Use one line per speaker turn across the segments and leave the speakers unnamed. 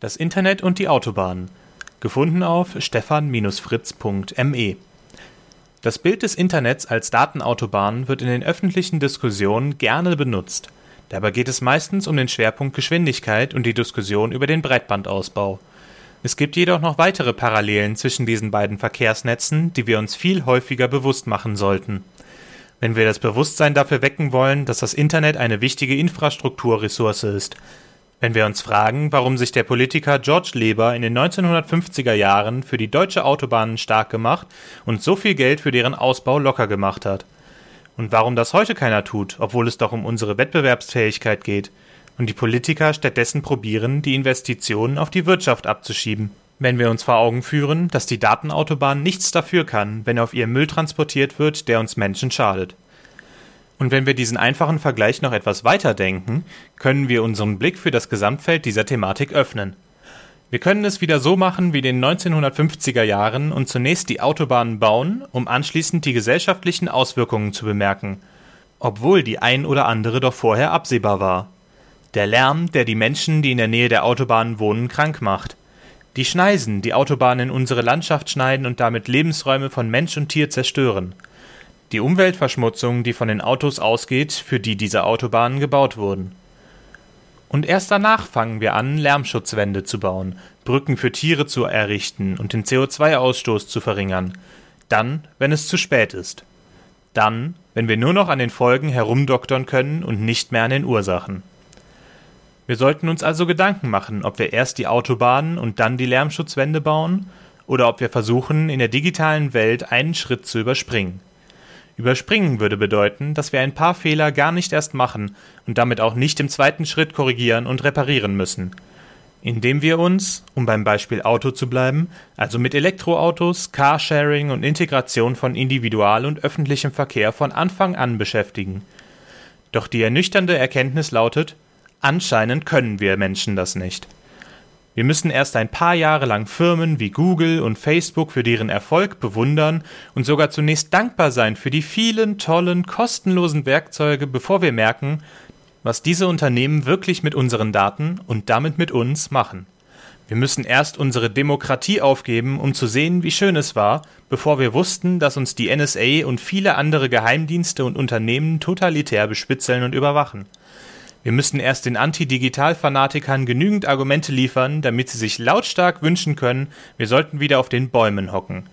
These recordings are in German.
Das Internet und die Autobahn. Gefunden auf stefan-fritz.me. Das Bild des Internets als Datenautobahn wird in den öffentlichen Diskussionen gerne benutzt. Dabei geht es meistens um den Schwerpunkt Geschwindigkeit und die Diskussion über den Breitbandausbau. Es gibt jedoch noch weitere Parallelen zwischen diesen beiden Verkehrsnetzen, die wir uns viel häufiger bewusst machen sollten. Wenn wir das Bewusstsein dafür wecken wollen, dass das Internet eine wichtige Infrastrukturressource ist, wenn wir uns fragen, warum sich der Politiker George Leber in den 1950er Jahren für die deutsche Autobahnen stark gemacht und so viel Geld für deren Ausbau locker gemacht hat. Und warum das heute keiner tut, obwohl es doch um unsere Wettbewerbsfähigkeit geht und die Politiker stattdessen probieren, die Investitionen auf die Wirtschaft abzuschieben. Wenn wir uns vor Augen führen, dass die Datenautobahn nichts dafür kann, wenn auf ihr Müll transportiert wird, der uns Menschen schadet. Und wenn wir diesen einfachen Vergleich noch etwas weiter denken, können wir unseren Blick für das Gesamtfeld dieser Thematik öffnen. Wir können es wieder so machen wie in den 1950er Jahren und zunächst die Autobahnen bauen, um anschließend die gesellschaftlichen Auswirkungen zu bemerken, obwohl die ein oder andere doch vorher absehbar war. Der Lärm, der die Menschen, die in der Nähe der Autobahnen wohnen, krank macht. Die Schneisen, die Autobahnen in unsere Landschaft schneiden und damit Lebensräume von Mensch und Tier zerstören die Umweltverschmutzung, die von den Autos ausgeht, für die diese Autobahnen gebaut wurden. Und erst danach fangen wir an, Lärmschutzwände zu bauen, Brücken für Tiere zu errichten und den CO2-Ausstoß zu verringern. Dann, wenn es zu spät ist. Dann, wenn wir nur noch an den Folgen herumdoktern können und nicht mehr an den Ursachen. Wir sollten uns also Gedanken machen, ob wir erst die Autobahnen und dann die Lärmschutzwände bauen, oder ob wir versuchen, in der digitalen Welt einen Schritt zu überspringen. Überspringen würde bedeuten, dass wir ein paar Fehler gar nicht erst machen und damit auch nicht im zweiten Schritt korrigieren und reparieren müssen. Indem wir uns, um beim Beispiel Auto zu bleiben, also mit Elektroautos, Carsharing und Integration von Individual- und öffentlichem Verkehr von Anfang an beschäftigen. Doch die ernüchternde Erkenntnis lautet, anscheinend können wir Menschen das nicht. Wir müssen erst ein paar Jahre lang Firmen wie Google und Facebook für deren Erfolg bewundern und sogar zunächst dankbar sein für die vielen tollen, kostenlosen Werkzeuge, bevor wir merken, was diese Unternehmen wirklich mit unseren Daten und damit mit uns machen. Wir müssen erst unsere Demokratie aufgeben, um zu sehen, wie schön es war, bevor wir wussten, dass uns die NSA und viele andere Geheimdienste und Unternehmen totalitär bespitzeln und überwachen. Wir müssen erst den Anti-Digital-Fanatikern genügend Argumente liefern, damit sie sich lautstark wünschen können, wir sollten wieder auf den Bäumen hocken.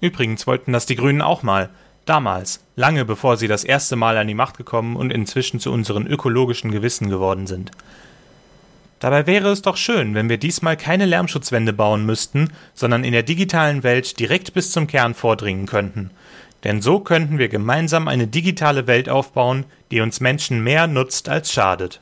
Übrigens wollten das die Grünen auch mal. Damals, lange bevor sie das erste Mal an die Macht gekommen und inzwischen zu unseren ökologischen Gewissen geworden sind. Dabei wäre es doch schön, wenn wir diesmal keine Lärmschutzwände bauen müssten, sondern in der digitalen Welt direkt bis zum Kern vordringen könnten. Denn so könnten wir gemeinsam eine digitale Welt aufbauen, die uns Menschen mehr nutzt als schadet.